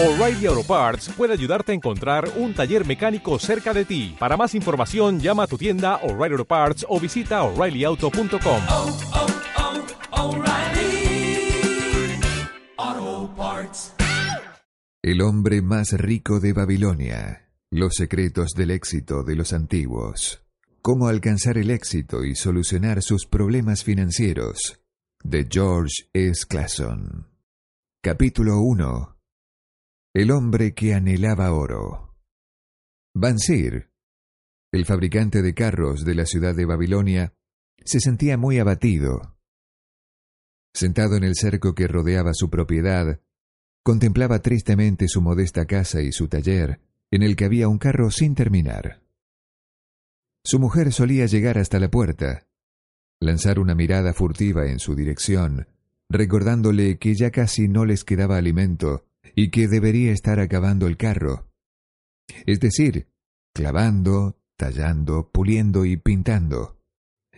O'Reilly Auto Parts puede ayudarte a encontrar un taller mecánico cerca de ti. Para más información, llama a tu tienda O'Reilly Auto Parts o visita oreillyauto.com. oh, oh, Parts. El hombre más rico de Babilonia. Los secretos del éxito de los antiguos. Cómo alcanzar el éxito y solucionar sus problemas financieros. De George S. Clason. Capítulo 1. El hombre que anhelaba oro. Bansir, el fabricante de carros de la ciudad de Babilonia, se sentía muy abatido. Sentado en el cerco que rodeaba su propiedad, contemplaba tristemente su modesta casa y su taller, en el que había un carro sin terminar. Su mujer solía llegar hasta la puerta, lanzar una mirada furtiva en su dirección, recordándole que ya casi no les quedaba alimento y que debería estar acabando el carro. Es decir, clavando, tallando, puliendo y pintando,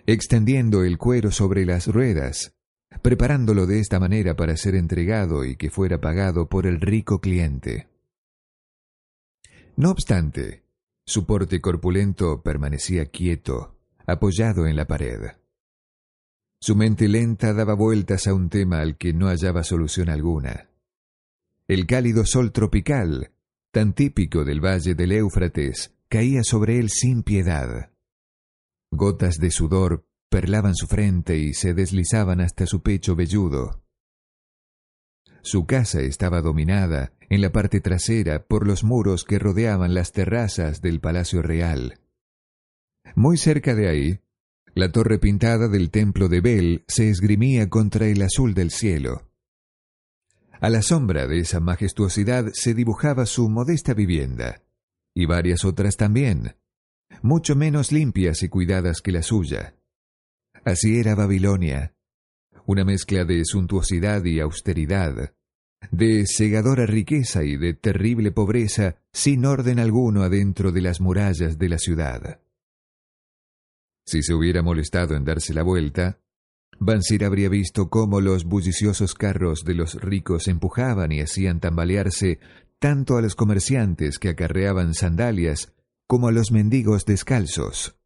extendiendo el cuero sobre las ruedas, preparándolo de esta manera para ser entregado y que fuera pagado por el rico cliente. No obstante, su porte corpulento permanecía quieto, apoyado en la pared. Su mente lenta daba vueltas a un tema al que no hallaba solución alguna. El cálido sol tropical, tan típico del valle del Éufrates, caía sobre él sin piedad. Gotas de sudor perlaban su frente y se deslizaban hasta su pecho velludo. Su casa estaba dominada, en la parte trasera, por los muros que rodeaban las terrazas del Palacio Real. Muy cerca de ahí, la torre pintada del templo de Bel se esgrimía contra el azul del cielo. A la sombra de esa majestuosidad se dibujaba su modesta vivienda, y varias otras también, mucho menos limpias y cuidadas que la suya. Así era Babilonia, una mezcla de suntuosidad y austeridad, de cegadora riqueza y de terrible pobreza sin orden alguno adentro de las murallas de la ciudad. Si se hubiera molestado en darse la vuelta, Bansir habría visto cómo los bulliciosos carros de los ricos empujaban y hacían tambalearse tanto a los comerciantes que acarreaban sandalias como a los mendigos descalzos.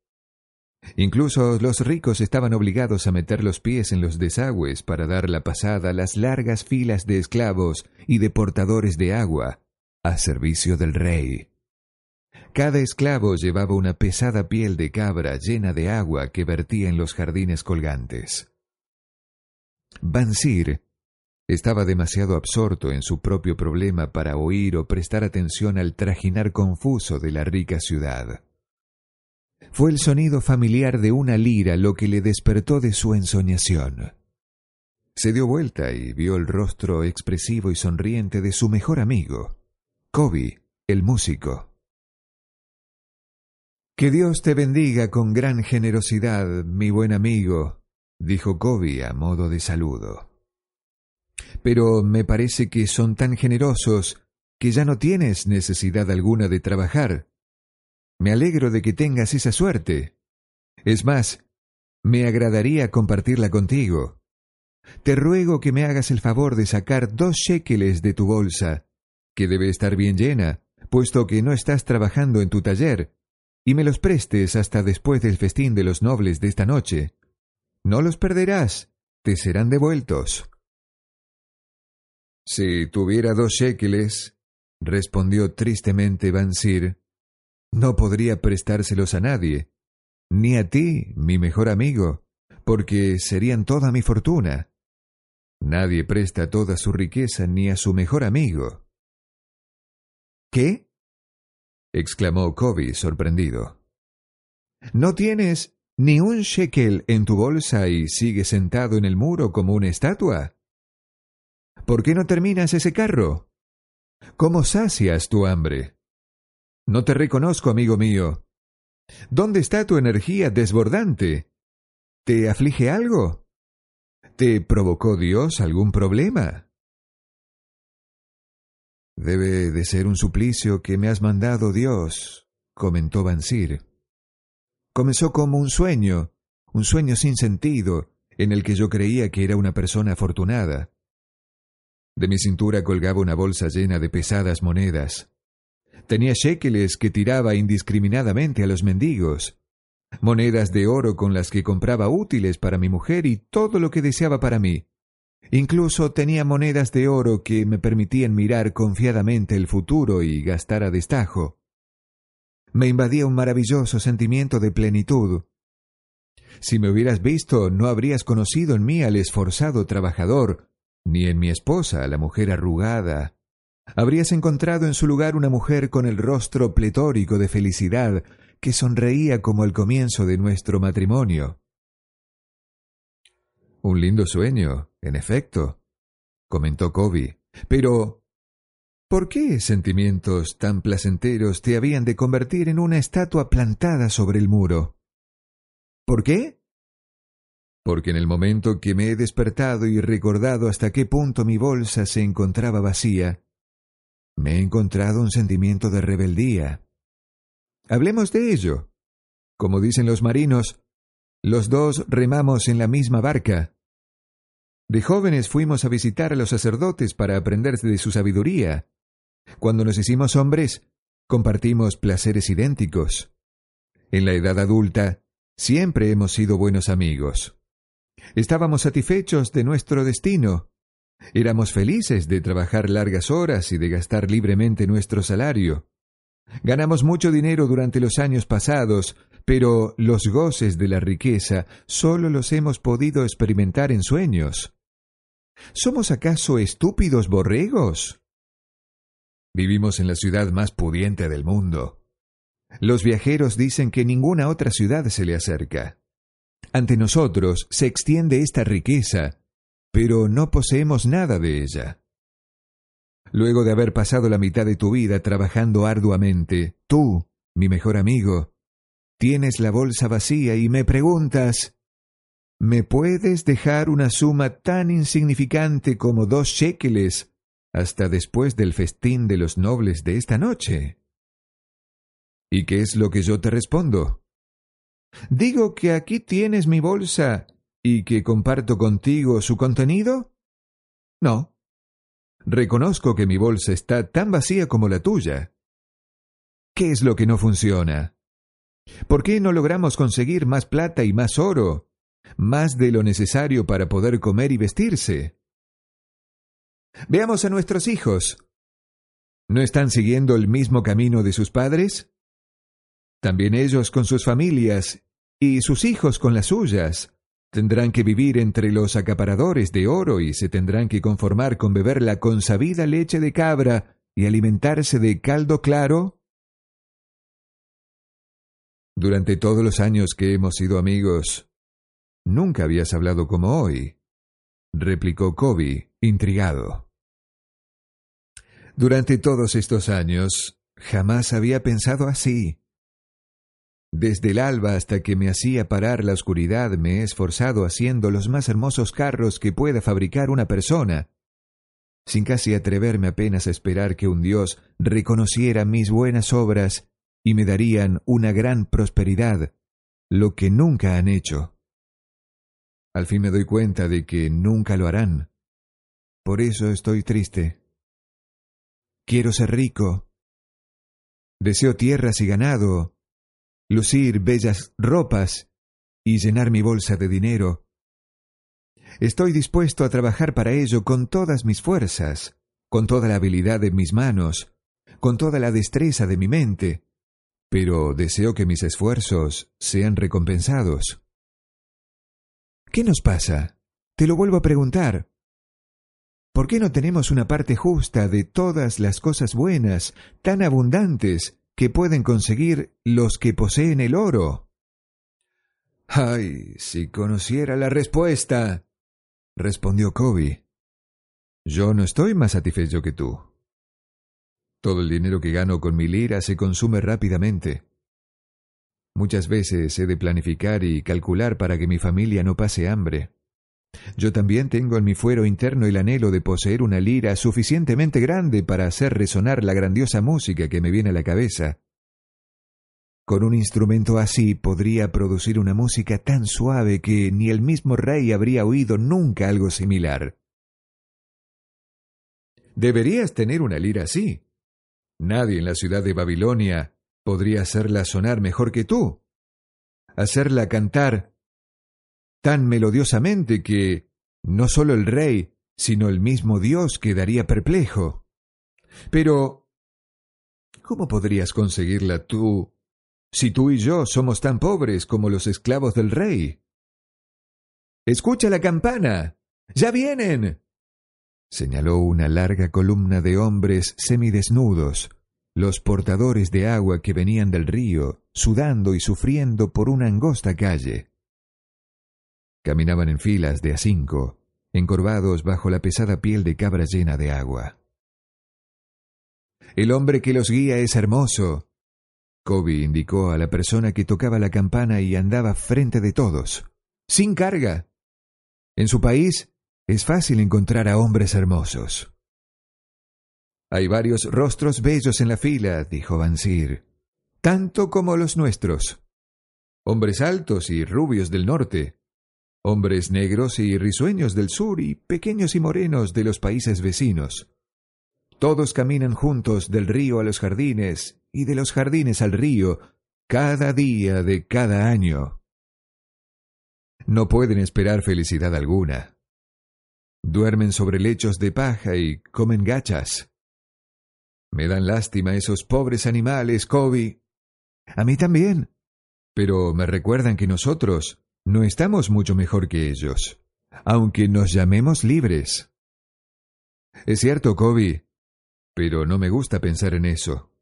Incluso los ricos estaban obligados a meter los pies en los desagües para dar la pasada a las largas filas de esclavos y de portadores de agua, a servicio del rey. Cada esclavo llevaba una pesada piel de cabra llena de agua que vertía en los jardines colgantes. Bansir estaba demasiado absorto en su propio problema para oír o prestar atención al trajinar confuso de la rica ciudad. Fue el sonido familiar de una lira lo que le despertó de su ensoñación. Se dio vuelta y vio el rostro expresivo y sonriente de su mejor amigo, Kobe, el músico. Que Dios te bendiga con gran generosidad, mi buen amigo, dijo Kobe a modo de saludo. Pero me parece que son tan generosos que ya no tienes necesidad alguna de trabajar. Me alegro de que tengas esa suerte. Es más, me agradaría compartirla contigo. Te ruego que me hagas el favor de sacar dos shekeles de tu bolsa, que debe estar bien llena, puesto que no estás trabajando en tu taller, y me los prestes hasta después del festín de los nobles de esta noche. No los perderás, te serán devueltos. Si tuviera dos shekeles, respondió tristemente Bansir, no podría prestárselos a nadie, ni a ti, mi mejor amigo, porque serían toda mi fortuna. Nadie presta toda su riqueza ni a su mejor amigo. ¿Qué? exclamó Kobe sorprendido. ¿No tienes ni un shekel en tu bolsa y sigues sentado en el muro como una estatua? ¿Por qué no terminas ese carro? ¿Cómo sacias tu hambre? No te reconozco, amigo mío. ¿Dónde está tu energía desbordante? ¿Te aflige algo? ¿Te provocó Dios algún problema? Debe de ser un suplicio que me has mandado Dios, comentó Bansir. Comenzó como un sueño, un sueño sin sentido, en el que yo creía que era una persona afortunada. De mi cintura colgaba una bolsa llena de pesadas monedas. Tenía shekeles que tiraba indiscriminadamente a los mendigos, monedas de oro con las que compraba útiles para mi mujer y todo lo que deseaba para mí. Incluso tenía monedas de oro que me permitían mirar confiadamente el futuro y gastar a destajo. Me invadía un maravilloso sentimiento de plenitud. Si me hubieras visto, no habrías conocido en mí al esforzado trabajador, ni en mi esposa, la mujer arrugada. Habrías encontrado en su lugar una mujer con el rostro pletórico de felicidad, que sonreía como el comienzo de nuestro matrimonio. Un lindo sueño, en efecto, comentó Kobe. Pero, ¿por qué sentimientos tan placenteros te habían de convertir en una estatua plantada sobre el muro? ¿Por qué? Porque en el momento que me he despertado y recordado hasta qué punto mi bolsa se encontraba vacía, me he encontrado un sentimiento de rebeldía. Hablemos de ello. Como dicen los marinos, los dos remamos en la misma barca. De jóvenes fuimos a visitar a los sacerdotes para aprender de su sabiduría. Cuando nos hicimos hombres, compartimos placeres idénticos. En la edad adulta, siempre hemos sido buenos amigos. Estábamos satisfechos de nuestro destino. Éramos felices de trabajar largas horas y de gastar libremente nuestro salario. Ganamos mucho dinero durante los años pasados, pero los goces de la riqueza solo los hemos podido experimentar en sueños. ¿Somos acaso estúpidos borregos? Vivimos en la ciudad más pudiente del mundo. Los viajeros dicen que ninguna otra ciudad se le acerca. Ante nosotros se extiende esta riqueza, pero no poseemos nada de ella. Luego de haber pasado la mitad de tu vida trabajando arduamente, tú, mi mejor amigo, tienes la bolsa vacía y me preguntas ¿Me puedes dejar una suma tan insignificante como dos shekeles hasta después del festín de los nobles de esta noche? ¿Y qué es lo que yo te respondo? ¿Digo que aquí tienes mi bolsa y que comparto contigo su contenido? No. Reconozco que mi bolsa está tan vacía como la tuya. ¿Qué es lo que no funciona? ¿Por qué no logramos conseguir más plata y más oro, más de lo necesario para poder comer y vestirse? Veamos a nuestros hijos. ¿No están siguiendo el mismo camino de sus padres? También ellos con sus familias y sus hijos con las suyas. Tendrán que vivir entre los acaparadores de oro y se tendrán que conformar con beber la consabida leche de cabra y alimentarse de caldo claro. Durante todos los años que hemos sido amigos, nunca habías hablado como hoy, replicó Kobe, intrigado. Durante todos estos años, jamás había pensado así. Desde el alba hasta que me hacía parar la oscuridad me he esforzado haciendo los más hermosos carros que pueda fabricar una persona, sin casi atreverme apenas a esperar que un Dios reconociera mis buenas obras y me darían una gran prosperidad, lo que nunca han hecho. Al fin me doy cuenta de que nunca lo harán. Por eso estoy triste. Quiero ser rico. Deseo tierras y ganado, lucir bellas ropas y llenar mi bolsa de dinero. Estoy dispuesto a trabajar para ello con todas mis fuerzas, con toda la habilidad de mis manos, con toda la destreza de mi mente, pero deseo que mis esfuerzos sean recompensados. ¿Qué nos pasa? Te lo vuelvo a preguntar. ¿Por qué no tenemos una parte justa de todas las cosas buenas, tan abundantes, que pueden conseguir los que poseen el oro. Ay, si conociera la respuesta, respondió Kobe. Yo no estoy más satisfecho que tú. Todo el dinero que gano con mi lira se consume rápidamente. Muchas veces he de planificar y calcular para que mi familia no pase hambre. Yo también tengo en mi fuero interno el anhelo de poseer una lira suficientemente grande para hacer resonar la grandiosa música que me viene a la cabeza. Con un instrumento así podría producir una música tan suave que ni el mismo rey habría oído nunca algo similar. Deberías tener una lira así. Nadie en la ciudad de Babilonia podría hacerla sonar mejor que tú. Hacerla cantar tan melodiosamente que no solo el rey, sino el mismo Dios quedaría perplejo. Pero, ¿cómo podrías conseguirla tú si tú y yo somos tan pobres como los esclavos del rey? Escucha la campana. ¡Ya vienen! señaló una larga columna de hombres semidesnudos, los portadores de agua que venían del río, sudando y sufriendo por una angosta calle. Caminaban en filas de a cinco, encorvados bajo la pesada piel de cabra llena de agua. El hombre que los guía es hermoso. Kobe indicó a la persona que tocaba la campana y andaba frente de todos, sin carga. En su país es fácil encontrar a hombres hermosos. Hay varios rostros bellos en la fila, dijo Bansir, tanto como los nuestros. Hombres altos y rubios del norte, hombres negros y risueños del sur y pequeños y morenos de los países vecinos. Todos caminan juntos del río a los jardines y de los jardines al río cada día de cada año. No pueden esperar felicidad alguna. Duermen sobre lechos de paja y comen gachas. Me dan lástima esos pobres animales, Kobe. A mí también. Pero me recuerdan que nosotros no estamos mucho mejor que ellos, aunque nos llamemos libres. Es cierto, Kobe, pero no me gusta pensar en eso.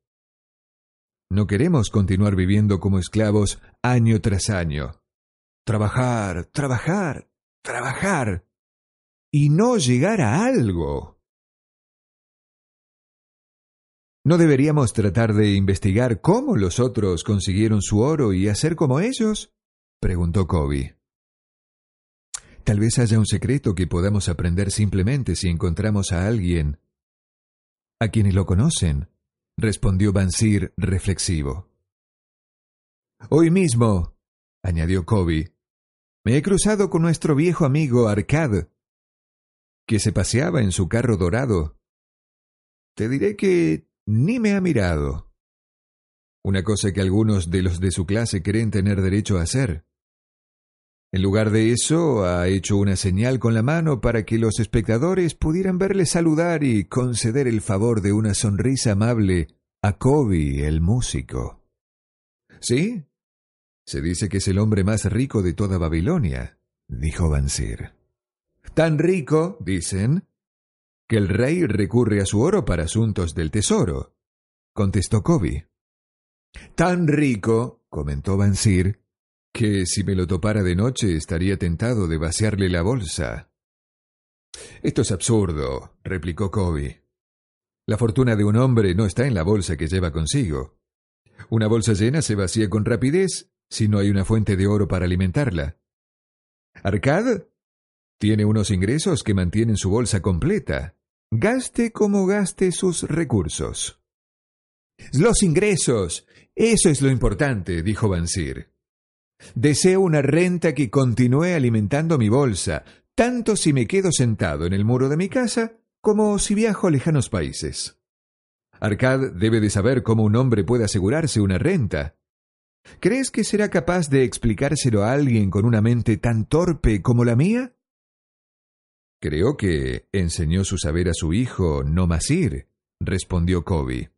No queremos continuar viviendo como esclavos año tras año. Trabajar, trabajar, trabajar y no llegar a algo. ¿No deberíamos tratar de investigar cómo los otros consiguieron su oro y hacer como ellos? preguntó Kobe. Tal vez haya un secreto que podamos aprender simplemente si encontramos a alguien a quienes lo conocen, respondió Bansir reflexivo. Hoy mismo, añadió Kobe, me he cruzado con nuestro viejo amigo Arcad, que se paseaba en su carro dorado. Te diré que ni me ha mirado. Una cosa que algunos de los de su clase creen tener derecho a hacer. En lugar de eso, ha hecho una señal con la mano para que los espectadores pudieran verle saludar y conceder el favor de una sonrisa amable a Kobe, el músico. ¿Sí? Se dice que es el hombre más rico de toda Babilonia, dijo Bansir. Tan rico, dicen, que el rey recurre a su oro para asuntos del tesoro, contestó Kobe. Tan rico, comentó Bansir, que si me lo topara de noche estaría tentado de vaciarle la bolsa. Esto es absurdo, replicó Kobe. La fortuna de un hombre no está en la bolsa que lleva consigo. Una bolsa llena se vacía con rapidez si no hay una fuente de oro para alimentarla. Arcad tiene unos ingresos que mantienen su bolsa completa. Gaste como gaste sus recursos. Los ingresos. Eso es lo importante, dijo Bansir. Deseo una renta que continúe alimentando mi bolsa, tanto si me quedo sentado en el muro de mi casa como si viajo a lejanos países. Arcad debe de saber cómo un hombre puede asegurarse una renta. ¿Crees que será capaz de explicárselo a alguien con una mente tan torpe como la mía? Creo que enseñó su saber a su hijo Nomasir, respondió Kobe.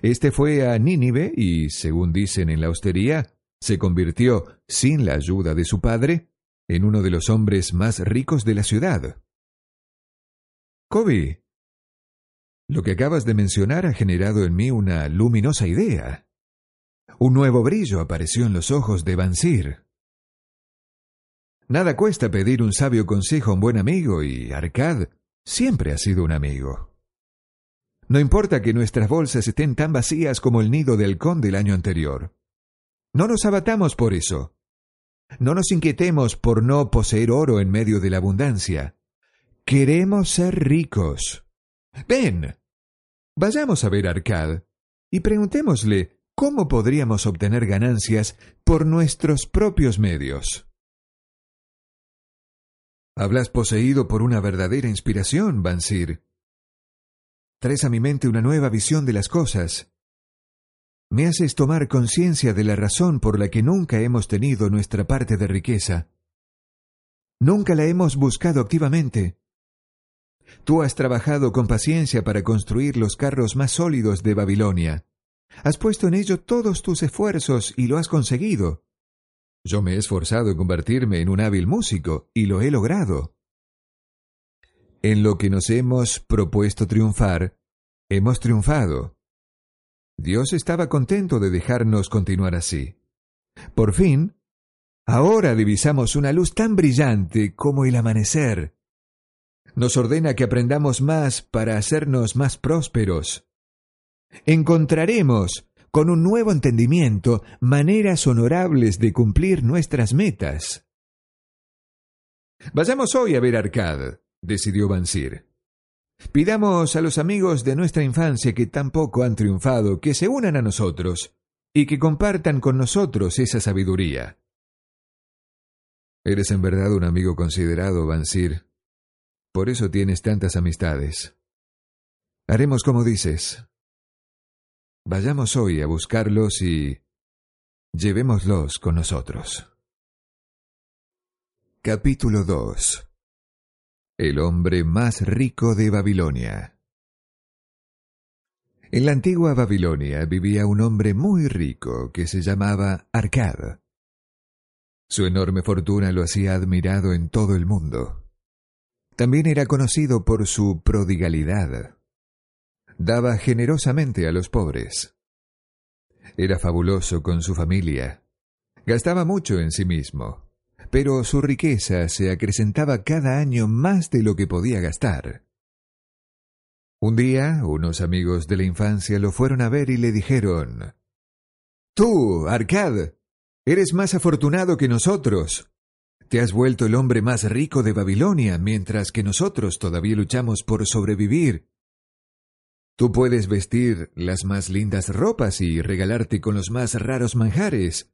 Este fue a Nínive y, según dicen en la hostería, se convirtió, sin la ayuda de su padre, en uno de los hombres más ricos de la ciudad. Kobe, lo que acabas de mencionar ha generado en mí una luminosa idea. Un nuevo brillo apareció en los ojos de Bansir. Nada cuesta pedir un sabio consejo a un buen amigo y Arcad siempre ha sido un amigo. No importa que nuestras bolsas estén tan vacías como el nido del halcón del año anterior. No nos abatamos por eso. No nos inquietemos por no poseer oro en medio de la abundancia. Queremos ser ricos. Ven. Vayamos a ver a Arcad y preguntémosle cómo podríamos obtener ganancias por nuestros propios medios. Hablas poseído por una verdadera inspiración, Bansir, traes a mi mente una nueva visión de las cosas. Me haces tomar conciencia de la razón por la que nunca hemos tenido nuestra parte de riqueza. Nunca la hemos buscado activamente. Tú has trabajado con paciencia para construir los carros más sólidos de Babilonia. Has puesto en ello todos tus esfuerzos y lo has conseguido. Yo me he esforzado en convertirme en un hábil músico y lo he logrado. En lo que nos hemos propuesto triunfar, hemos triunfado. Dios estaba contento de dejarnos continuar así. Por fin, ahora divisamos una luz tan brillante como el amanecer. Nos ordena que aprendamos más para hacernos más prósperos. Encontraremos, con un nuevo entendimiento, maneras honorables de cumplir nuestras metas. Vayamos hoy a ver Arcad, decidió Bansir. Pidamos a los amigos de nuestra infancia que tampoco han triunfado que se unan a nosotros y que compartan con nosotros esa sabiduría. Eres en verdad un amigo considerado, Bansir. Por eso tienes tantas amistades. Haremos como dices. Vayamos hoy a buscarlos y llevémoslos con nosotros. Capítulo 2 el hombre más rico de Babilonia. En la antigua Babilonia vivía un hombre muy rico que se llamaba Arcad. Su enorme fortuna lo hacía admirado en todo el mundo. También era conocido por su prodigalidad. Daba generosamente a los pobres. Era fabuloso con su familia. Gastaba mucho en sí mismo pero su riqueza se acrecentaba cada año más de lo que podía gastar. Un día, unos amigos de la infancia lo fueron a ver y le dijeron Tú, Arcad, eres más afortunado que nosotros. Te has vuelto el hombre más rico de Babilonia, mientras que nosotros todavía luchamos por sobrevivir. Tú puedes vestir las más lindas ropas y regalarte con los más raros manjares,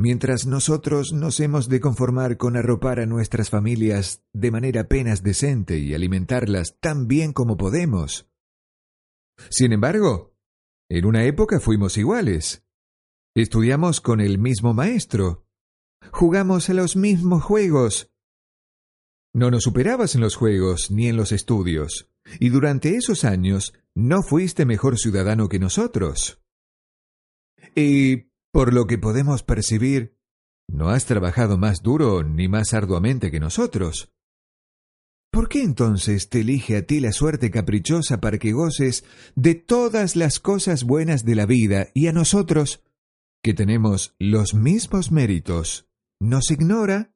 mientras nosotros nos hemos de conformar con arropar a nuestras familias de manera apenas decente y alimentarlas tan bien como podemos. Sin embargo, en una época fuimos iguales. Estudiamos con el mismo maestro. Jugamos a los mismos juegos. No nos superabas en los juegos ni en los estudios, y durante esos años no fuiste mejor ciudadano que nosotros. Y por lo que podemos percibir, no has trabajado más duro ni más arduamente que nosotros. ¿Por qué entonces te elige a ti la suerte caprichosa para que goces de todas las cosas buenas de la vida y a nosotros, que tenemos los mismos méritos, nos ignora?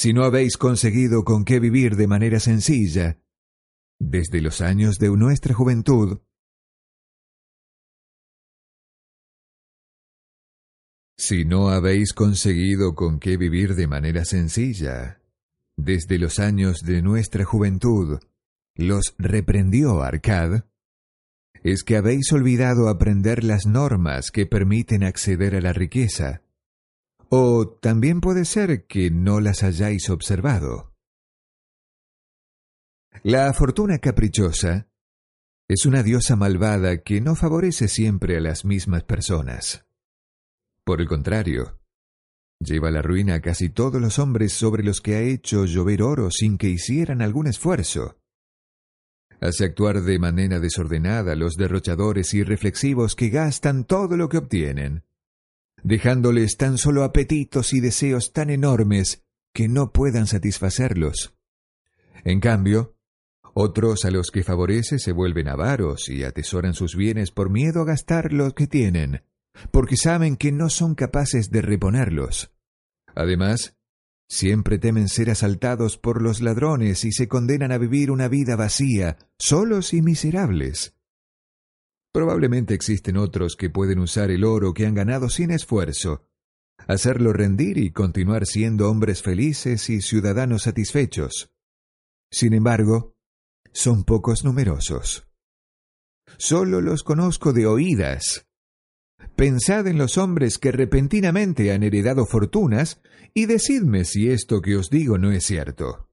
Si no habéis conseguido con qué vivir de manera sencilla, desde los años de nuestra juventud, Si no habéis conseguido con qué vivir de manera sencilla, desde los años de nuestra juventud, los reprendió Arcad, es que habéis olvidado aprender las normas que permiten acceder a la riqueza, o también puede ser que no las hayáis observado. La fortuna caprichosa es una diosa malvada que no favorece siempre a las mismas personas. Por el contrario, lleva la ruina a casi todos los hombres sobre los que ha hecho llover oro sin que hicieran algún esfuerzo. Hace actuar de manera desordenada a los derrochadores irreflexivos que gastan todo lo que obtienen, dejándoles tan solo apetitos y deseos tan enormes que no puedan satisfacerlos. En cambio, otros a los que favorece se vuelven avaros y atesoran sus bienes por miedo a gastar lo que tienen, porque saben que no son capaces de reponerlos. Además, siempre temen ser asaltados por los ladrones y se condenan a vivir una vida vacía, solos y miserables. Probablemente existen otros que pueden usar el oro que han ganado sin esfuerzo, hacerlo rendir y continuar siendo hombres felices y ciudadanos satisfechos. Sin embargo, son pocos numerosos. Solo los conozco de oídas, Pensad en los hombres que repentinamente han heredado fortunas y decidme si esto que os digo no es cierto.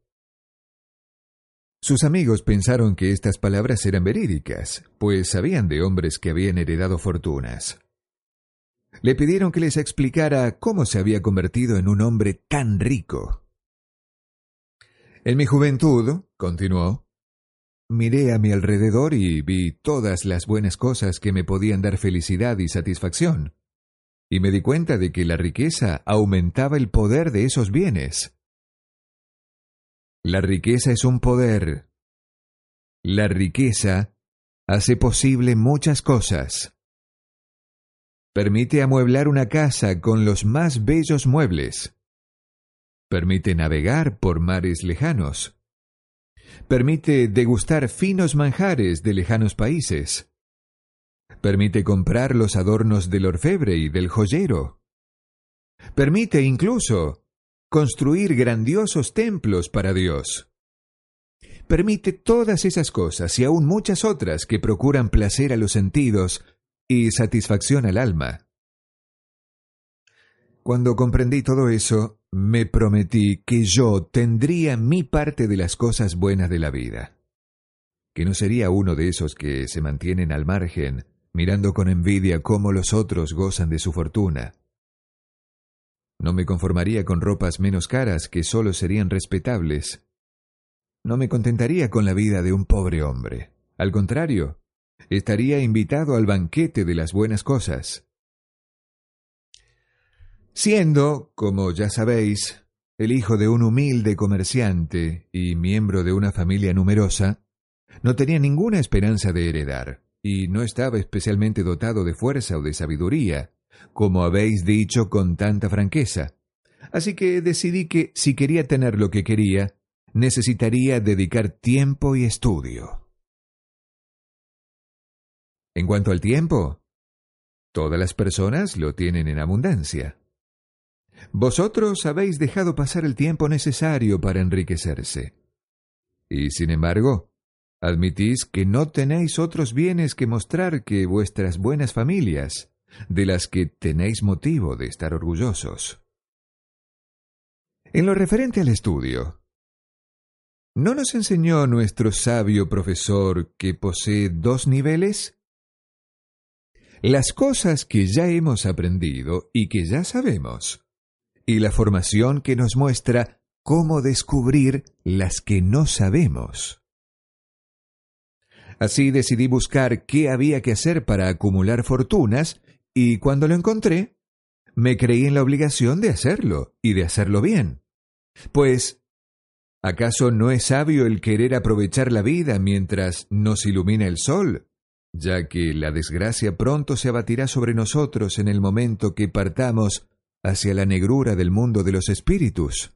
Sus amigos pensaron que estas palabras eran verídicas, pues sabían de hombres que habían heredado fortunas. Le pidieron que les explicara cómo se había convertido en un hombre tan rico. En mi juventud, continuó, miré a mi alrededor y vi todas las buenas cosas que me podían dar felicidad y satisfacción, y me di cuenta de que la riqueza aumentaba el poder de esos bienes. La riqueza es un poder. La riqueza hace posible muchas cosas. Permite amueblar una casa con los más bellos muebles. Permite navegar por mares lejanos. Permite degustar finos manjares de lejanos países. Permite comprar los adornos del orfebre y del joyero. Permite incluso construir grandiosos templos para Dios. Permite todas esas cosas y aún muchas otras que procuran placer a los sentidos y satisfacción al alma. Cuando comprendí todo eso, me prometí que yo tendría mi parte de las cosas buenas de la vida, que no sería uno de esos que se mantienen al margen, mirando con envidia cómo los otros gozan de su fortuna. No me conformaría con ropas menos caras que solo serían respetables. No me contentaría con la vida de un pobre hombre. Al contrario, estaría invitado al banquete de las buenas cosas. Siendo, como ya sabéis, el hijo de un humilde comerciante y miembro de una familia numerosa, no tenía ninguna esperanza de heredar, y no estaba especialmente dotado de fuerza o de sabiduría, como habéis dicho con tanta franqueza. Así que decidí que, si quería tener lo que quería, necesitaría dedicar tiempo y estudio. En cuanto al tiempo, todas las personas lo tienen en abundancia. Vosotros habéis dejado pasar el tiempo necesario para enriquecerse. Y sin embargo, admitís que no tenéis otros bienes que mostrar que vuestras buenas familias, de las que tenéis motivo de estar orgullosos. En lo referente al estudio, ¿no nos enseñó nuestro sabio profesor que posee dos niveles? las cosas que ya hemos aprendido y que ya sabemos, y la formación que nos muestra cómo descubrir las que no sabemos. Así decidí buscar qué había que hacer para acumular fortunas y cuando lo encontré, me creí en la obligación de hacerlo y de hacerlo bien. Pues, ¿acaso no es sabio el querer aprovechar la vida mientras nos ilumina el sol ya que la desgracia pronto se abatirá sobre nosotros en el momento que partamos hacia la negrura del mundo de los espíritus.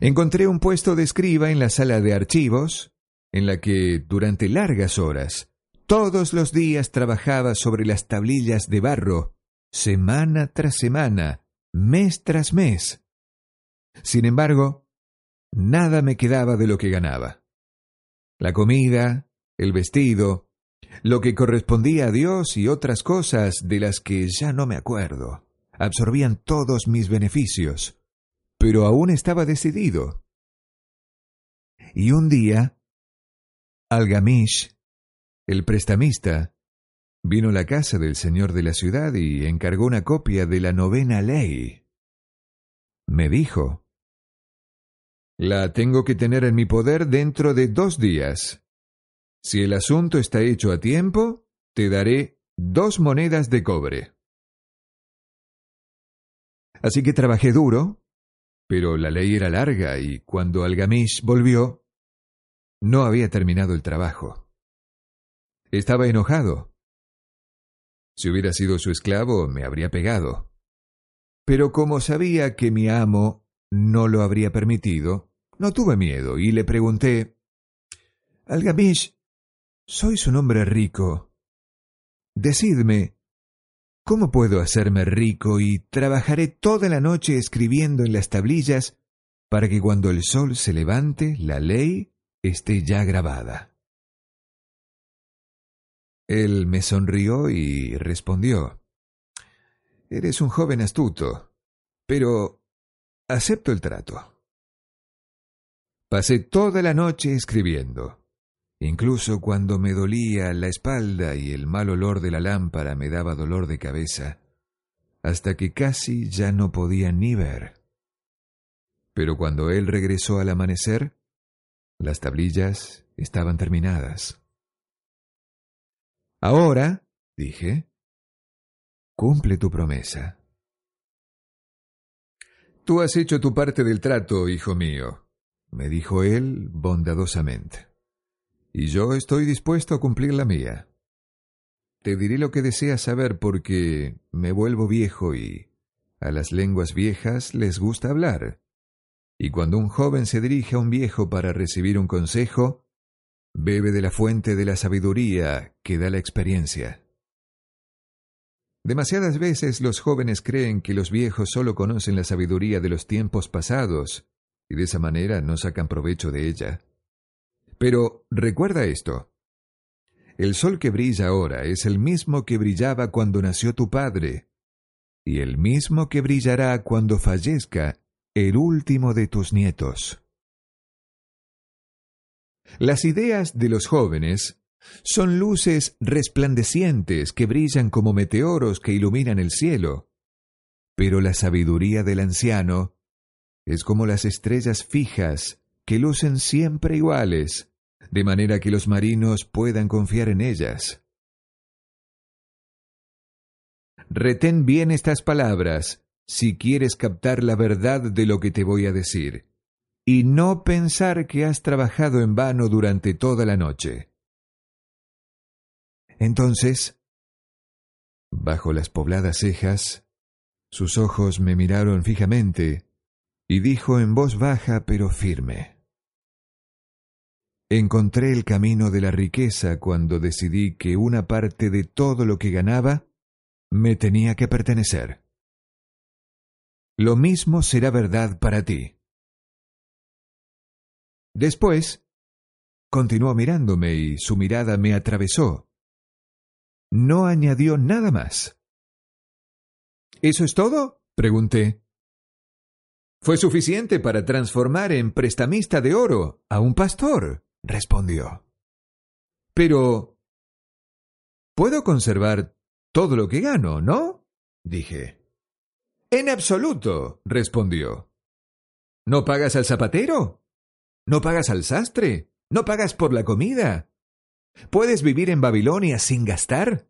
Encontré un puesto de escriba en la sala de archivos, en la que durante largas horas, todos los días trabajaba sobre las tablillas de barro, semana tras semana, mes tras mes. Sin embargo, nada me quedaba de lo que ganaba. La comida, el vestido, lo que correspondía a Dios y otras cosas de las que ya no me acuerdo. Absorbían todos mis beneficios, pero aún estaba decidido. Y un día, Algamish, el prestamista, vino a la casa del señor de la ciudad y encargó una copia de la novena ley. Me dijo, La tengo que tener en mi poder dentro de dos días. Si el asunto está hecho a tiempo, te daré dos monedas de cobre. Así que trabajé duro, pero la ley era larga y cuando Algamish volvió, no había terminado el trabajo. Estaba enojado. Si hubiera sido su esclavo, me habría pegado. Pero como sabía que mi amo no lo habría permitido, no tuve miedo y le pregunté, Algamish, sois un hombre rico. Decidme, ¿cómo puedo hacerme rico y trabajaré toda la noche escribiendo en las tablillas para que cuando el sol se levante la ley esté ya grabada? Él me sonrió y respondió, Eres un joven astuto, pero acepto el trato. Pasé toda la noche escribiendo. Incluso cuando me dolía la espalda y el mal olor de la lámpara me daba dolor de cabeza, hasta que casi ya no podía ni ver. Pero cuando él regresó al amanecer, las tablillas estaban terminadas. Ahora, dije, cumple tu promesa. Tú has hecho tu parte del trato, hijo mío, me dijo él bondadosamente, y yo estoy dispuesto a cumplir la mía. Te diré lo que deseas saber porque me vuelvo viejo y a las lenguas viejas les gusta hablar. Y cuando un joven se dirige a un viejo para recibir un consejo, bebe de la fuente de la sabiduría que da la experiencia. Demasiadas veces los jóvenes creen que los viejos solo conocen la sabiduría de los tiempos pasados y de esa manera no sacan provecho de ella. Pero recuerda esto. El sol que brilla ahora es el mismo que brillaba cuando nació tu padre, y el mismo que brillará cuando fallezca el último de tus nietos. Las ideas de los jóvenes son luces resplandecientes que brillan como meteoros que iluminan el cielo, pero la sabiduría del anciano es como las estrellas fijas que lucen siempre iguales, de manera que los marinos puedan confiar en ellas. Retén bien estas palabras si quieres captar la verdad de lo que te voy a decir, y no pensar que has trabajado en vano durante toda la noche. Entonces, bajo las pobladas cejas, sus ojos me miraron fijamente, y dijo en voz baja pero firme. Encontré el camino de la riqueza cuando decidí que una parte de todo lo que ganaba me tenía que pertenecer. Lo mismo será verdad para ti. Después, continuó mirándome y su mirada me atravesó. No añadió nada más. ¿Eso es todo? pregunté. Fue suficiente para transformar en prestamista de oro a un pastor respondió. Pero... Puedo conservar todo lo que gano, ¿no? dije. En absoluto, respondió. ¿No pagas al zapatero? ¿No pagas al sastre? ¿No pagas por la comida? ¿Puedes vivir en Babilonia sin gastar?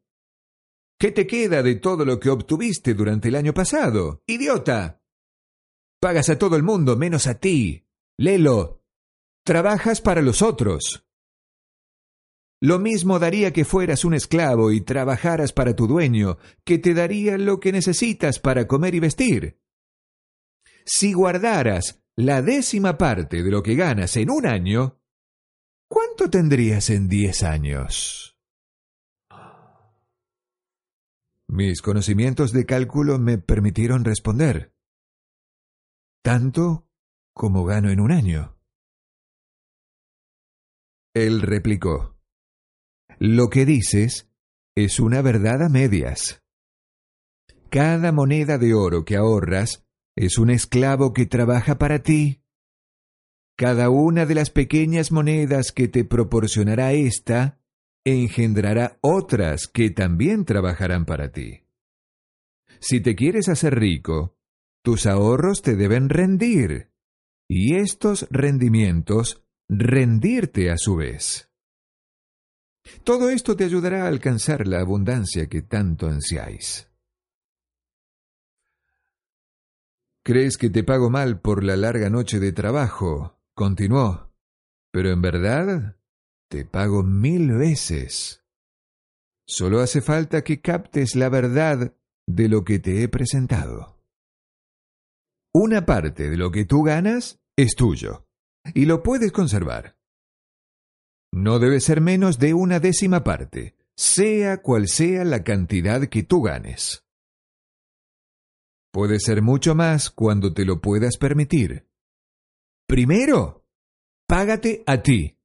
¿Qué te queda de todo lo que obtuviste durante el año pasado? ¡Idiota! Pagas a todo el mundo menos a ti. Lelo, Trabajas para los otros. Lo mismo daría que fueras un esclavo y trabajaras para tu dueño, que te daría lo que necesitas para comer y vestir. Si guardaras la décima parte de lo que ganas en un año, ¿cuánto tendrías en diez años? Mis conocimientos de cálculo me permitieron responder. Tanto como gano en un año. Él replicó, Lo que dices es una verdad a medias. Cada moneda de oro que ahorras es un esclavo que trabaja para ti. Cada una de las pequeñas monedas que te proporcionará ésta engendrará otras que también trabajarán para ti. Si te quieres hacer rico, tus ahorros te deben rendir, y estos rendimientos rendirte a su vez. Todo esto te ayudará a alcanzar la abundancia que tanto ansiáis. ¿Crees que te pago mal por la larga noche de trabajo? continuó. Pero en verdad te pago mil veces. Solo hace falta que captes la verdad de lo que te he presentado. Una parte de lo que tú ganas es tuyo y lo puedes conservar. No debe ser menos de una décima parte, sea cual sea la cantidad que tú ganes. Puede ser mucho más cuando te lo puedas permitir. Primero, págate a ti.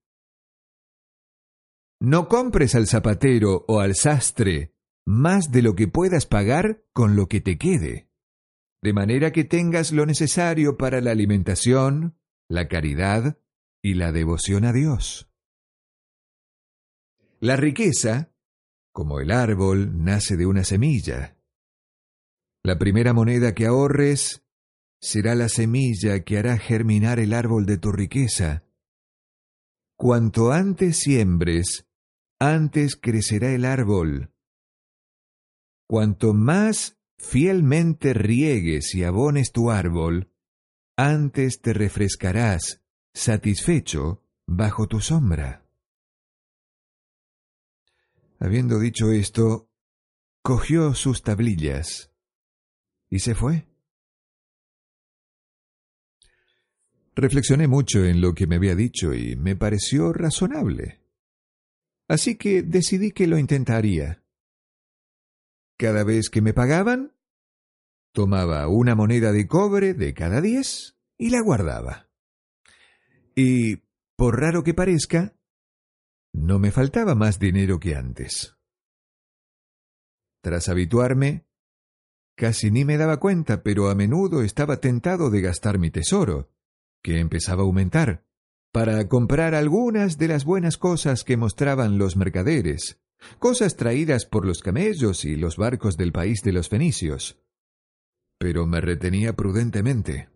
No compres al zapatero o al sastre más de lo que puedas pagar con lo que te quede, de manera que tengas lo necesario para la alimentación, la caridad y la devoción a Dios. La riqueza, como el árbol, nace de una semilla. La primera moneda que ahorres será la semilla que hará germinar el árbol de tu riqueza. Cuanto antes siembres, antes crecerá el árbol. Cuanto más fielmente riegues y abones tu árbol, antes te refrescarás, satisfecho, bajo tu sombra. Habiendo dicho esto, cogió sus tablillas y se fue. Reflexioné mucho en lo que me había dicho y me pareció razonable. Así que decidí que lo intentaría. Cada vez que me pagaban, tomaba una moneda de cobre de cada diez y la guardaba. Y, por raro que parezca, no me faltaba más dinero que antes. Tras habituarme, casi ni me daba cuenta, pero a menudo estaba tentado de gastar mi tesoro, que empezaba a aumentar, para comprar algunas de las buenas cosas que mostraban los mercaderes, cosas traídas por los camellos y los barcos del país de los fenicios. Pero me retenía prudentemente.